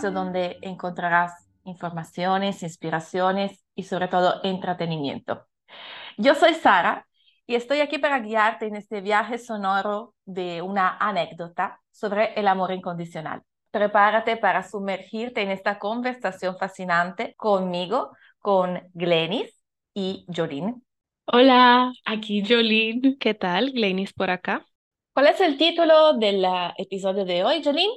Espacio donde encontrarás informaciones, inspiraciones y sobre todo entretenimiento. Yo soy Sara y estoy aquí para guiarte en este viaje sonoro de una anécdota sobre el amor incondicional. Prepárate para sumergirte en esta conversación fascinante conmigo, con Glenis y Jolene. Hola, aquí Jolene. ¿Qué tal? Glenis por acá. ¿Cuál es el título del episodio de hoy, Jolene?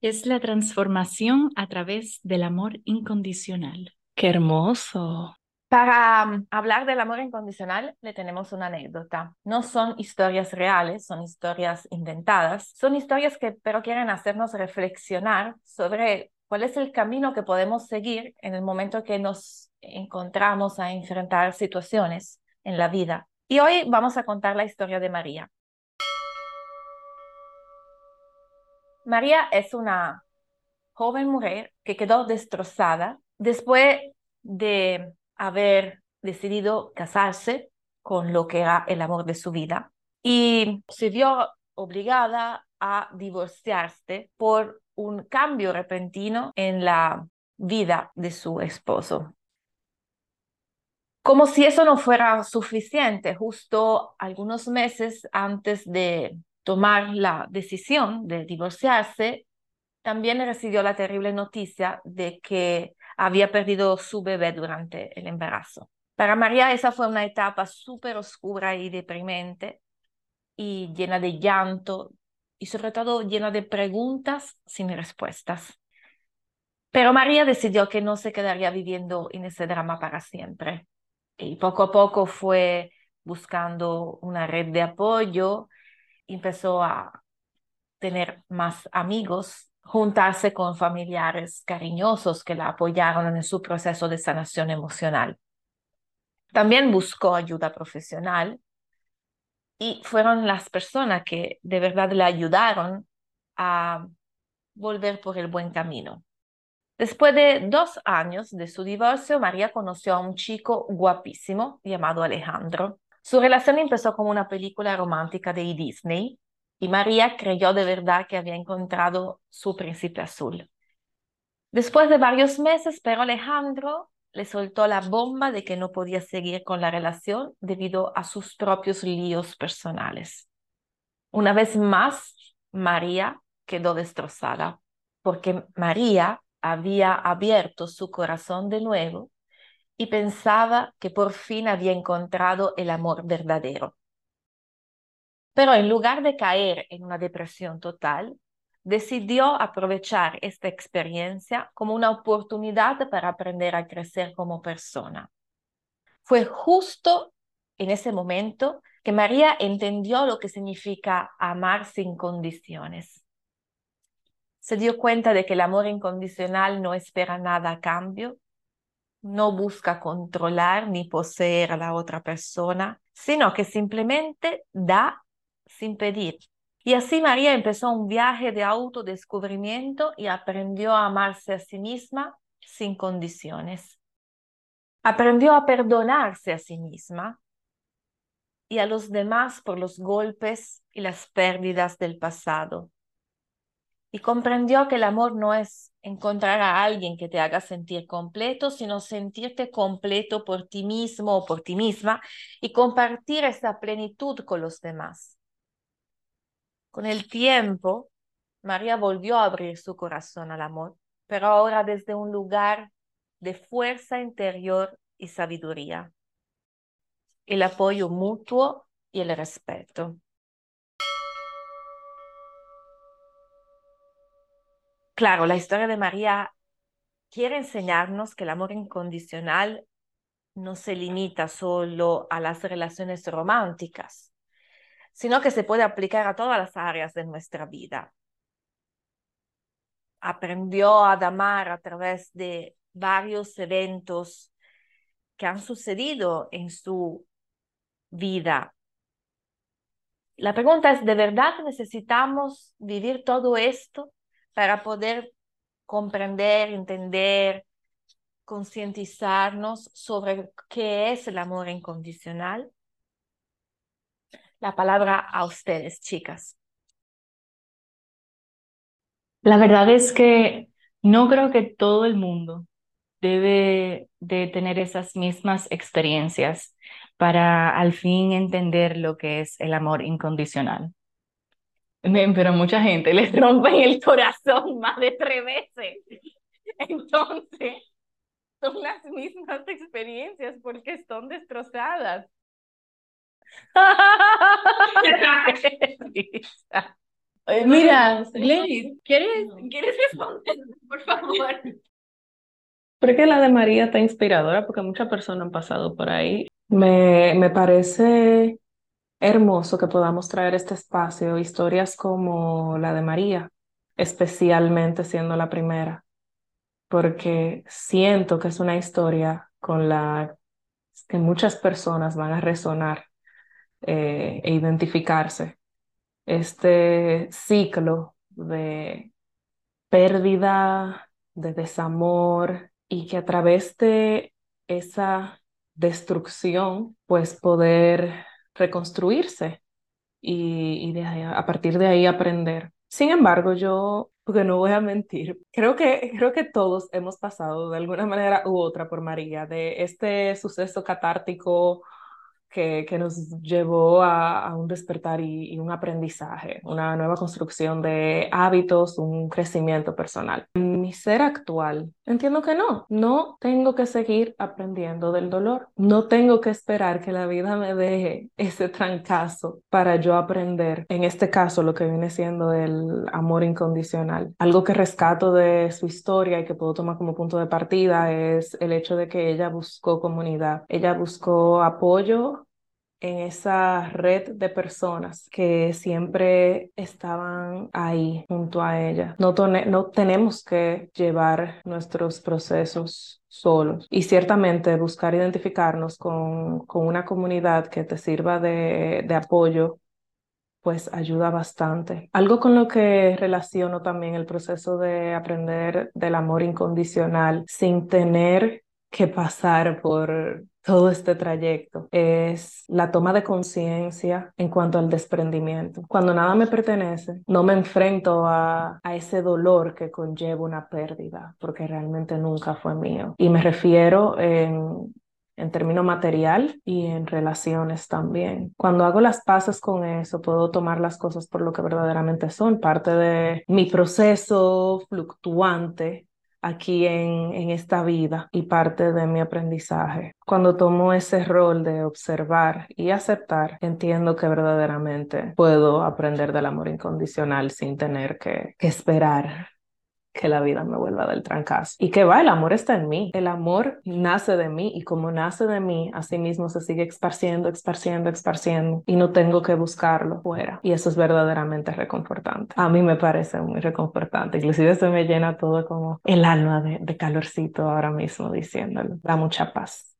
Es la transformación a través del amor incondicional. ¡Qué hermoso! Para um, hablar del amor incondicional le tenemos una anécdota. No son historias reales, son historias inventadas. Son historias que pero quieren hacernos reflexionar sobre cuál es el camino que podemos seguir en el momento que nos encontramos a enfrentar situaciones en la vida. Y hoy vamos a contar la historia de María. María es una joven mujer que quedó destrozada después de haber decidido casarse con lo que era el amor de su vida y se vio obligada a divorciarse por un cambio repentino en la vida de su esposo. Como si eso no fuera suficiente, justo algunos meses antes de tomar la decisión de divorciarse, también recibió la terrible noticia de que había perdido su bebé durante el embarazo. Para María esa fue una etapa súper oscura y deprimente y llena de llanto y sobre todo llena de preguntas sin respuestas. Pero María decidió que no se quedaría viviendo en ese drama para siempre y poco a poco fue buscando una red de apoyo, empezó a tener más amigos juntarse con familiares cariñosos que la apoyaron en su proceso de sanación emocional. También buscó ayuda profesional y fueron las personas que de verdad le ayudaron a volver por el buen camino. Después de dos años de su divorcio, María conoció a un chico guapísimo llamado Alejandro. Su relación empezó como una película romántica de Disney y María creyó de verdad que había encontrado su príncipe azul. Después de varios meses, pero Alejandro le soltó la bomba de que no podía seguir con la relación debido a sus propios líos personales. Una vez más, María quedó destrozada porque María había abierto su corazón de nuevo y pensaba que por fin había encontrado el amor verdadero. Pero en lugar de caer en una depresión total, decidió aprovechar esta experiencia como una oportunidad para aprender a crecer como persona. Fue justo en ese momento que María entendió lo que significa amar sin condiciones. Se dio cuenta de que el amor incondicional no espera nada a cambio, no busca controlar ni poseer a la otra persona, sino que simplemente da sin pedir. Y así María empezó un viaje de autodescubrimiento y aprendió a amarse a sí misma sin condiciones. Aprendió a perdonarse a sí misma y a los demás por los golpes y las pérdidas del pasado. Y comprendió que el amor no es encontrar a alguien que te haga sentir completo, sino sentirte completo por ti mismo o por ti misma y compartir esa plenitud con los demás. Con el tiempo, María volvió a abrir su corazón al amor, pero ahora desde un lugar de fuerza interior y sabiduría, el apoyo mutuo y el respeto. Claro, la historia de María quiere enseñarnos que el amor incondicional no se limita solo a las relaciones románticas, sino que se puede aplicar a todas las áreas de nuestra vida. Aprendió a amar a través de varios eventos que han sucedido en su vida. La pregunta es, ¿de verdad necesitamos vivir todo esto para poder comprender, entender, concientizarnos sobre qué es el amor incondicional? la palabra a ustedes, chicas. La verdad es que no creo que todo el mundo debe de tener esas mismas experiencias para al fin entender lo que es el amor incondicional. Pero mucha gente les rompe el corazón más de tres veces. Entonces, son las mismas experiencias porque están destrozadas. Mira, Glenny, ¿quieres, ¿quieres responder, por favor? Creo la de María está inspiradora porque muchas personas han pasado por ahí. Me, me parece hermoso que podamos traer este espacio historias como la de María, especialmente siendo la primera, porque siento que es una historia con la que muchas personas van a resonar eh, e identificarse. Este ciclo de pérdida, de desamor, y que a través de esa destrucción, pues poder reconstruirse y, de a partir de ahí aprender. Sin embargo, yo, porque no voy a mentir, creo que, creo que todos hemos pasado de alguna manera u otra por María, de este suceso catártico que, que nos llevó a, a un despertar y, y, un aprendizaje, una nueva construcción de hábitos, un crecimiento personal. En mi ser actual, entiendo que no, no tengo que seguir aprendiendo del dolor, no tengo que esperar que la vida me deje ese trancazo para yo aprender, en este caso lo que viene siendo el amor incondicional. Algo que rescato de su historia y que puedo tomar como punto de partida es el hecho de que ella buscó comunidad, ella buscó apoyo en esa red de personas que siempre estaban ahí junto a ella. No, no tenemos que llevar nuestros procesos solos y ciertamente buscar identificarnos con, con una comunidad que te sirva de, de apoyo pues ayuda bastante. Algo con lo que relaciono también el proceso de aprender del amor incondicional sin tener que pasar por todo este trayecto es la toma de conciencia en cuanto al desprendimiento. Cuando nada me pertenece, no me enfrento a, ese dolor que conlleva una pérdida, porque realmente nunca fue mío. Y me refiero en, en términos material y en relaciones también. Cuando hago las paces con eso, puedo tomar las cosas por lo que verdaderamente son, parte de mi proceso fluctuante aquí en, en esta vida y parte de mi aprendizaje. Cuando tomo ese rol de observar y aceptar, entiendo que verdaderamente puedo aprender del amor incondicional sin tener que, que esperar que la vida me vuelva del trancazo. Y que va, el amor está en mí. El amor nace de mí y como nace de mí, así mismo se sigue esparciendo, esparciendo, esparciendo y no tengo que buscarlo fuera. Y eso es verdaderamente reconfortante. A mí me parece muy reconfortante. Inclusive se me llena todo como el alma de, de calorcito ahora mismo diciéndolo. Da mucha paz.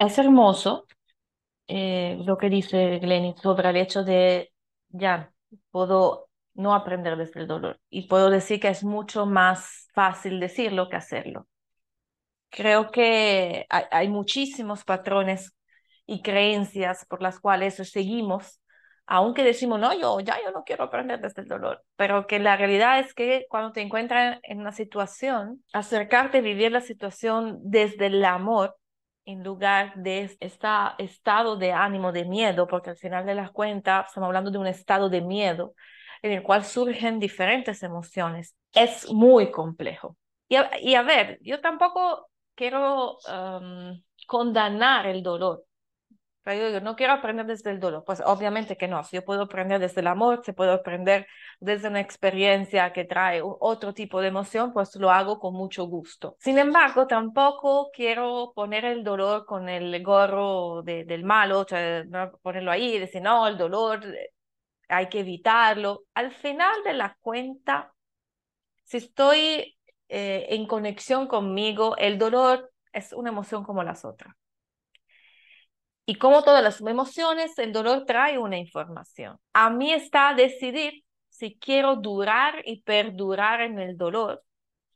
Es hermoso eh, lo que dice Glenny sobre el hecho de, ya, puedo no aprender desde el dolor y puedo decir que es mucho más fácil decirlo que hacerlo. Creo que hay, hay muchísimos patrones y creencias por las cuales seguimos, aunque decimos, no, yo ya yo no quiero aprender desde el dolor, pero que la realidad es que cuando te encuentras en una situación, acercarte a vivir la situación desde el amor en lugar de este estado de ánimo de miedo, porque al final de las cuentas estamos hablando de un estado de miedo en el cual surgen diferentes emociones. Es muy complejo. Y a, ver, yo tampoco quiero um, condenar el dolor, pero yo no quiero aprender desde el dolor. Pues obviamente que no. Si yo puedo aprender desde el amor, si puedo aprender desde una experiencia que trae otro tipo de emoción, pues lo hago con mucho gusto. Sin embargo, tampoco quiero poner el dolor con el gorro de, del malo, sea, ponerlo ahí y decir, no, el dolor eh, hay que evitarlo. Al final de la cuenta, si estoy eh, en conexión conmigo, el dolor es una emoción como las otras Y como todas las emociones, el dolor trae una información. A mí está decidir si quiero durar y perdurar en el dolor,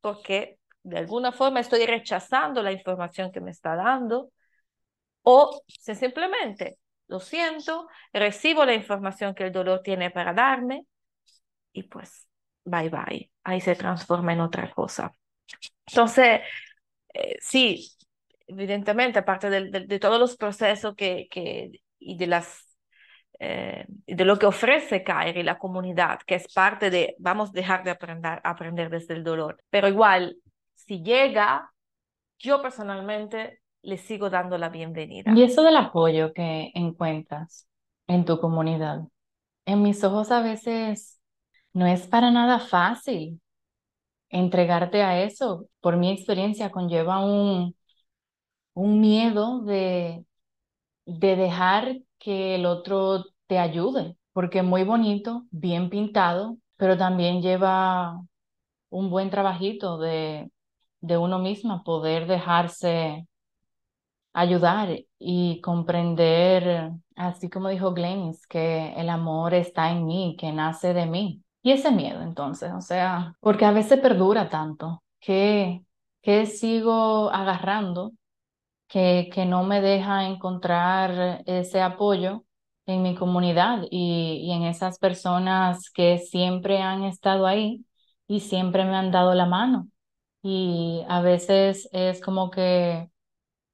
porque de alguna forma estoy rechazando la información que me está dando, o si simplemente lo siento, recibo la información que el dolor tiene para darme y pues bye bye, ahí se transforma en otra cosa. Entonces, eh, sí, evidentemente, aparte de, de, todos los procesos que, que, y de las eh, de lo que ofrece Kairi, la comunidad, que es parte de, vamos a dejar de aprender, aprender desde el dolor. Pero igual, si llega, yo personalmente le sigo dando la bienvenida. Y eso del apoyo que encuentras en tu comunidad, en mis ojos a veces no es para nada fácil entregarte a eso. Por mi experiencia conlleva un, un miedo de, de dejar que el otro te ayude, porque es muy bonito, bien pintado, pero también lleva un buen trabajito de, de uno misma, poder dejarse ayudar y comprender, así como dijo Glennis, que el amor está en mí, que nace de mí. Y ese miedo entonces, o sea, porque a veces perdura tanto que, que sigo agarrando, que, que no me deja encontrar ese apoyo en mi comunidad y, y en esas personas que siempre han estado ahí y siempre me han dado la mano. Y a veces es como que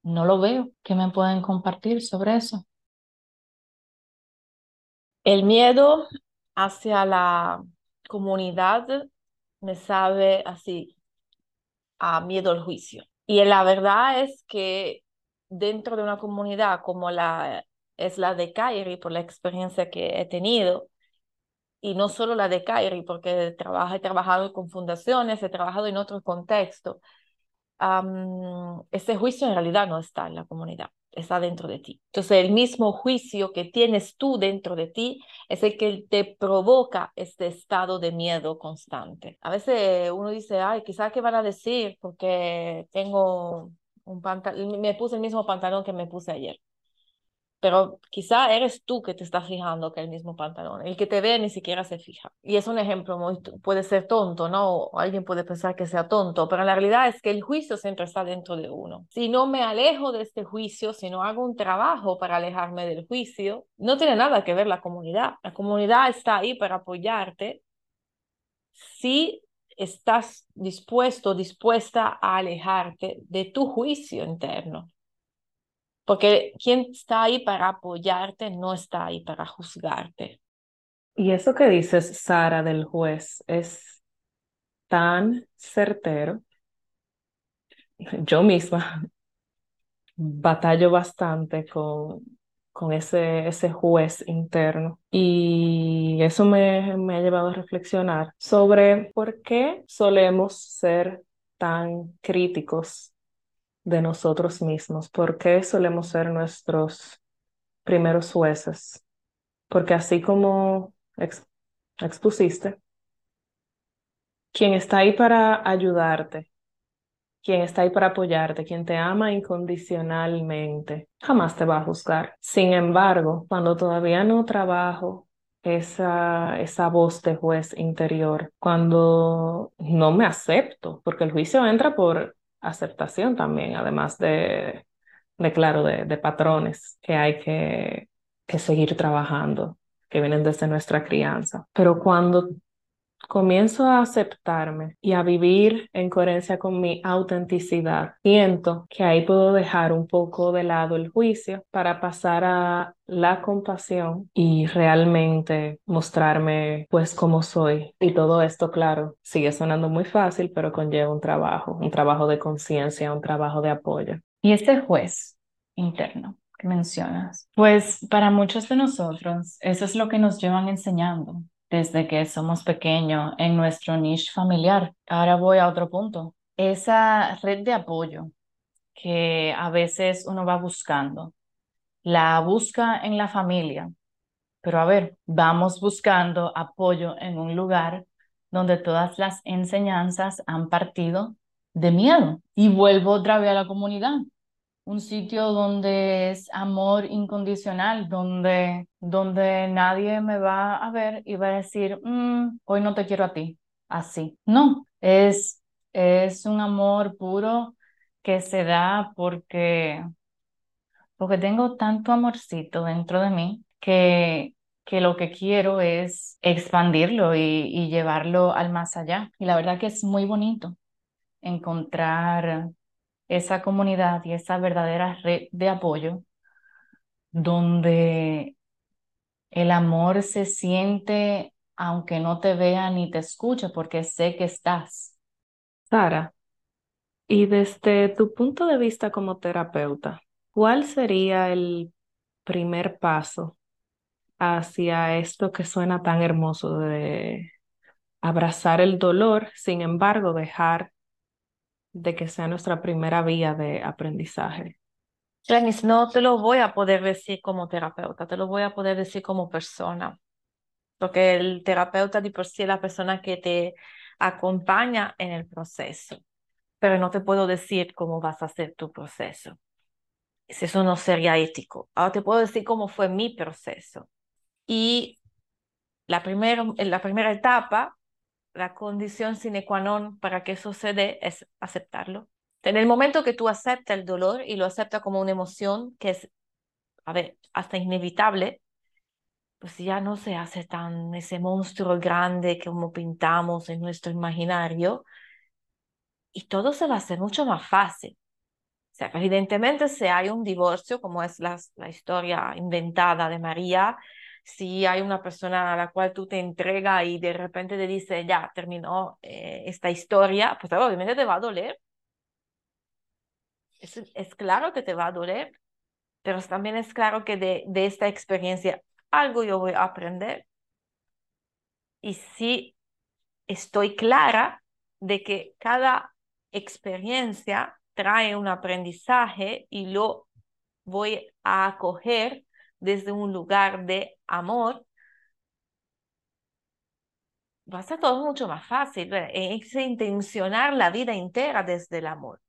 no lo veo. ¿Qué me pueden compartir sobre eso? El miedo hacia la comunidad me sabe así a miedo al juicio. Y la verdad es que dentro de una comunidad como la es la de Kairi, por la experiencia que he tenido, y no solo la de Kairi, porque he trabajado con fundaciones, he trabajado en otros contextos, ese juicio en realidad no está en la comunidad, está dentro de ti. Entonces, el mismo juicio que tienes tú dentro de ti es el que te provoca este estado de miedo constante. A veces uno dice, ay, quizás qué van a decir porque tengo un pantalón, me puse el mismo pantalón que me puse ayer pero quizá eres tú que te estás fijando que el mismo pantalón, el que te ve ni siquiera se fija. Y es un ejemplo muy, puede ser tonto, ¿no? alguien puede pensar que sea tonto, pero la realidad es que el juicio siempre está dentro de uno. Si no me alejo de este juicio, si no hago un trabajo para alejarme del juicio, no tiene nada que ver la comunidad. La comunidad está ahí para apoyarte si estás dispuesto, dispuesta a alejarte de tu juicio interno. Porque quien está ahí para apoyarte no está ahí para juzgarte. Y eso que dices, Sara, del juez, es tan certero. Yo misma batallo bastante con, con ese, ese juez interno. Y eso me, me ha llevado a reflexionar sobre por qué solemos ser tan críticos de nosotros mismos? ¿Por qué solemos ser nuestros primeros jueces? Porque así como expusiste, quien está ahí para ayudarte, quien está ahí para apoyarte, quien te ama incondicionalmente, jamás te va a juzgar. Sin embargo, cuando todavía no trabajo esa, esa voz de juez interior, cuando no me acepto, porque el juicio entra por aceptación también, además de, de claro, de, de, patrones que hay que, que seguir trabajando, que vienen desde nuestra crianza. Pero cuando comienzo a aceptarme y a vivir en coherencia con mi autenticidad, siento que ahí puedo dejar un poco de lado el juicio para pasar a la compasión y realmente mostrarme pues como soy. Y todo esto, claro, sigue sonando muy fácil, pero conlleva un trabajo, un trabajo de conciencia, un trabajo de apoyo. Y este juez interno que mencionas, pues para muchos de nosotros eso es lo que nos llevan enseñando desde que somos pequeños en nuestro niche familiar. Ahora voy a otro punto. Esa red de apoyo que a veces uno va buscando, la busca en la familia, pero a ver, vamos buscando apoyo en un lugar donde todas las enseñanzas han partido de miedo. Y vuelvo otra vez a la comunidad. Un sitio donde es amor incondicional, donde, donde nadie me va a ver y va a decir, mm, hoy no te quiero a ti, así. No, es, es un amor puro que se da porque, porque tengo tanto amorcito dentro de mí que, que lo que quiero es expandirlo y, y llevarlo al más allá. Y la verdad que es muy bonito encontrar esa comunidad y esa verdadera red de apoyo donde el amor se siente aunque no te vea ni te escuche porque sé que estás. Sara, y desde tu punto de vista como terapeuta, ¿cuál sería el primer paso hacia esto que suena tan hermoso de abrazar el dolor, sin embargo, dejar de que sea nuestra primera vía de aprendizaje. Glenis, no te lo voy a poder decir como terapeuta, te lo voy a poder decir como persona, porque el terapeuta de por sí es la persona que te acompaña en el proceso, pero no te puedo decir cómo vas a hacer tu proceso. Eso no sería ético. Ahora te puedo decir cómo fue mi proceso. Y la, primero, la primera etapa la condición sine qua non para que eso es aceptarlo. En el momento que tú aceptas el dolor y lo aceptas como una emoción que es, a ver, hasta inevitable, pues ya no se hace tan ese monstruo grande como pintamos en nuestro imaginario y todo se va a hacer mucho más fácil. Sea, evidentemente si hay un divorcio, como es la, la historia inventada de María, si hay una persona a la cual tú te entregas y de repente te dice, ya, terminó eh, esta historia, pues obviamente te va a doler. Es, es, claro que te va a doler, pero también es claro que de, de esta experiencia algo yo voy a aprender. Y si estoy clara de que cada experiencia trae un aprendizaje y lo voy a acoger desde un lugar de amor, va a ser todo mucho más fácil. Es intencionar la vida entera desde el amor.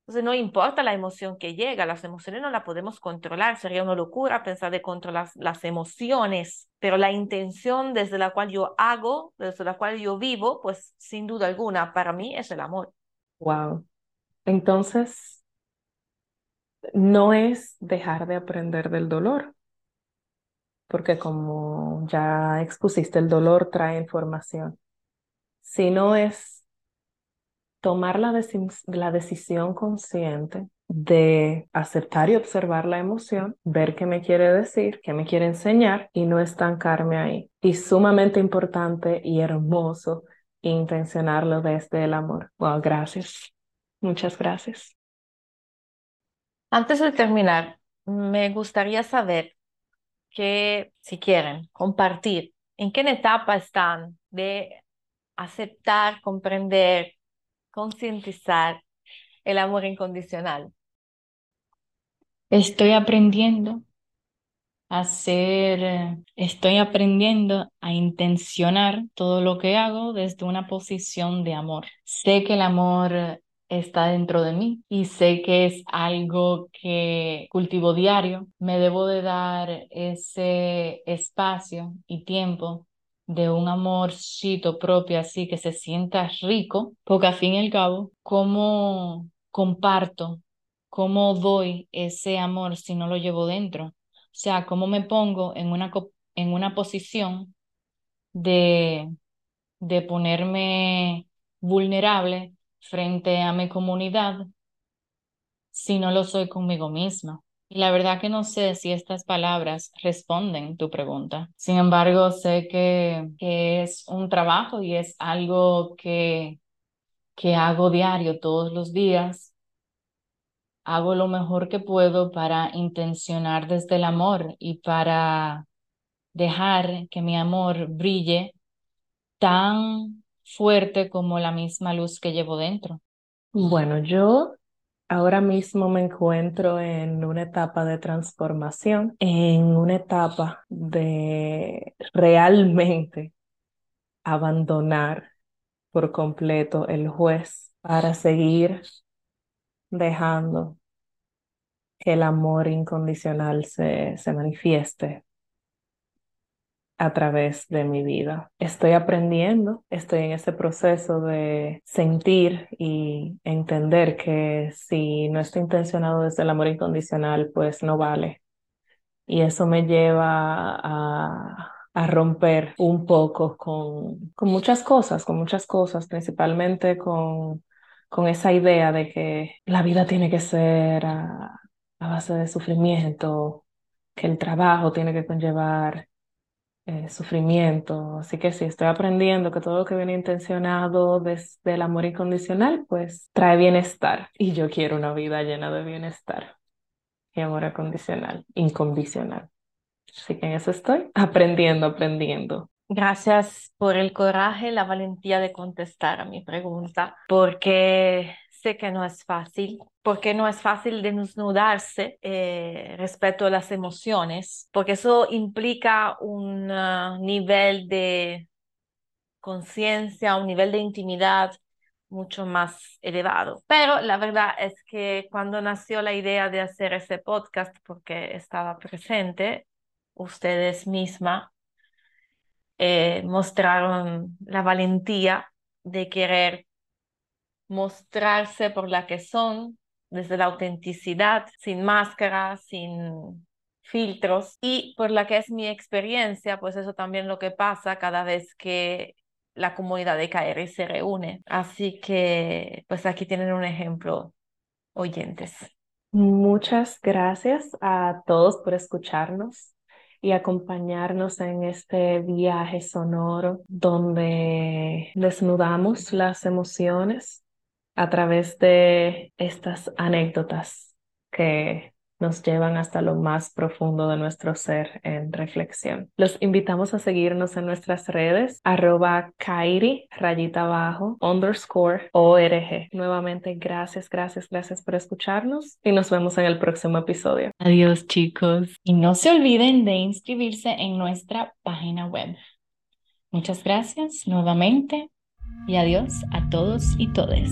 Entonces no importa la emoción que llega, las emociones no las podemos controlar, sería una locura pensar de controlar las emociones, pero la intención desde la cual yo hago, desde la cual yo vivo, pues sin duda alguna, para mí es el amor. Wow. Entonces, no es dejar de aprender del dolor, porque como ya expusiste, el dolor trae información, sino es tomar la, la decisión consciente de aceptar y observar la emoción, ver qué me quiere decir, qué me quiere enseñar y no estancarme ahí. Y sumamente importante y hermoso intencionarlo desde el amor. Wow, gracias. Muchas gracias. Antes de terminar, me gustaría saber que, si quieren, compartir en qué etapa están de aceptar, comprender, concientizar el amor incondicional. Estoy aprendiendo a ser, estoy aprendiendo a intencionar todo lo que hago desde una posición de amor. Sé que el amor está dentro de mí y sé que es algo que cultivo diario. Me debo de dar ese espacio y tiempo de un amorcito propio así que se sienta rico, porque al fin y al cabo, ¿cómo comparto? ¿Cómo doy ese amor si no lo llevo dentro? O sea, ¿cómo me pongo en una, en una posición de, de ponerme vulnerable frente a mi comunidad si no lo soy conmigo misma? Y la verdad que no sé si estas palabras responden tu pregunta. Sin embargo, sé que, es un trabajo y es algo que, que hago diario todos los días. Hago lo mejor que puedo para intencionar desde el amor y para dejar que mi amor brille tan fuerte como la misma luz que llevo dentro? Bueno, yo ahora mismo me encuentro en una etapa de transformación, en una etapa de realmente abandonar por completo el juez para seguir dejando que el amor incondicional se, se manifieste a través de mi vida. Estoy aprendiendo, estoy en ese proceso de sentir y entender que si no estoy intencionado desde el amor incondicional, pues no vale. Y eso me lleva a, a romper un poco con, con muchas cosas, con muchas cosas, principalmente con, con esa idea de que la vida tiene que ser a, a base de sufrimiento, que el trabajo tiene que conllevar eh, sufrimiento. Así que sí, estoy aprendiendo que todo lo que viene intencionado desde el amor incondicional, pues trae bienestar. Y yo quiero una vida llena de bienestar y amor incondicional, incondicional. Así que en eso estoy aprendiendo, aprendiendo. Gracias por el coraje, la valentía de contestar a mi pregunta, porque sé que no es fácil, porque no es fácil desnudarse eh, respecto a las emociones, porque eso implica un uh, nivel de conciencia, un nivel de intimidad mucho más elevado. Pero la verdad es que cuando nació la idea de hacer ese podcast, porque estaba presente, ustedes mismas eh, mostraron la valentía de querer mostrarse por la que son, desde la autenticidad, sin máscara, sin filtros y por la que es mi experiencia, pues eso también lo que pasa cada vez que la comunidad de KR se reúne. Así que pues aquí tienen un ejemplo, oyentes. Muchas gracias a todos por escucharnos y acompañarnos en este viaje sonoro donde desnudamos las emociones a través de estas anécdotas que nos llevan hasta lo más profundo de nuestro ser en reflexión. Los invitamos a seguirnos en nuestras redes, arroba Kairi, rayita abajo, underscore, org. Nuevamente, gracias, gracias, gracias por escucharnos y nos vemos en el próximo episodio. Adiós, chicos. Y no se olviden de inscribirse en nuestra página web. Muchas gracias nuevamente y adiós a todos y todes.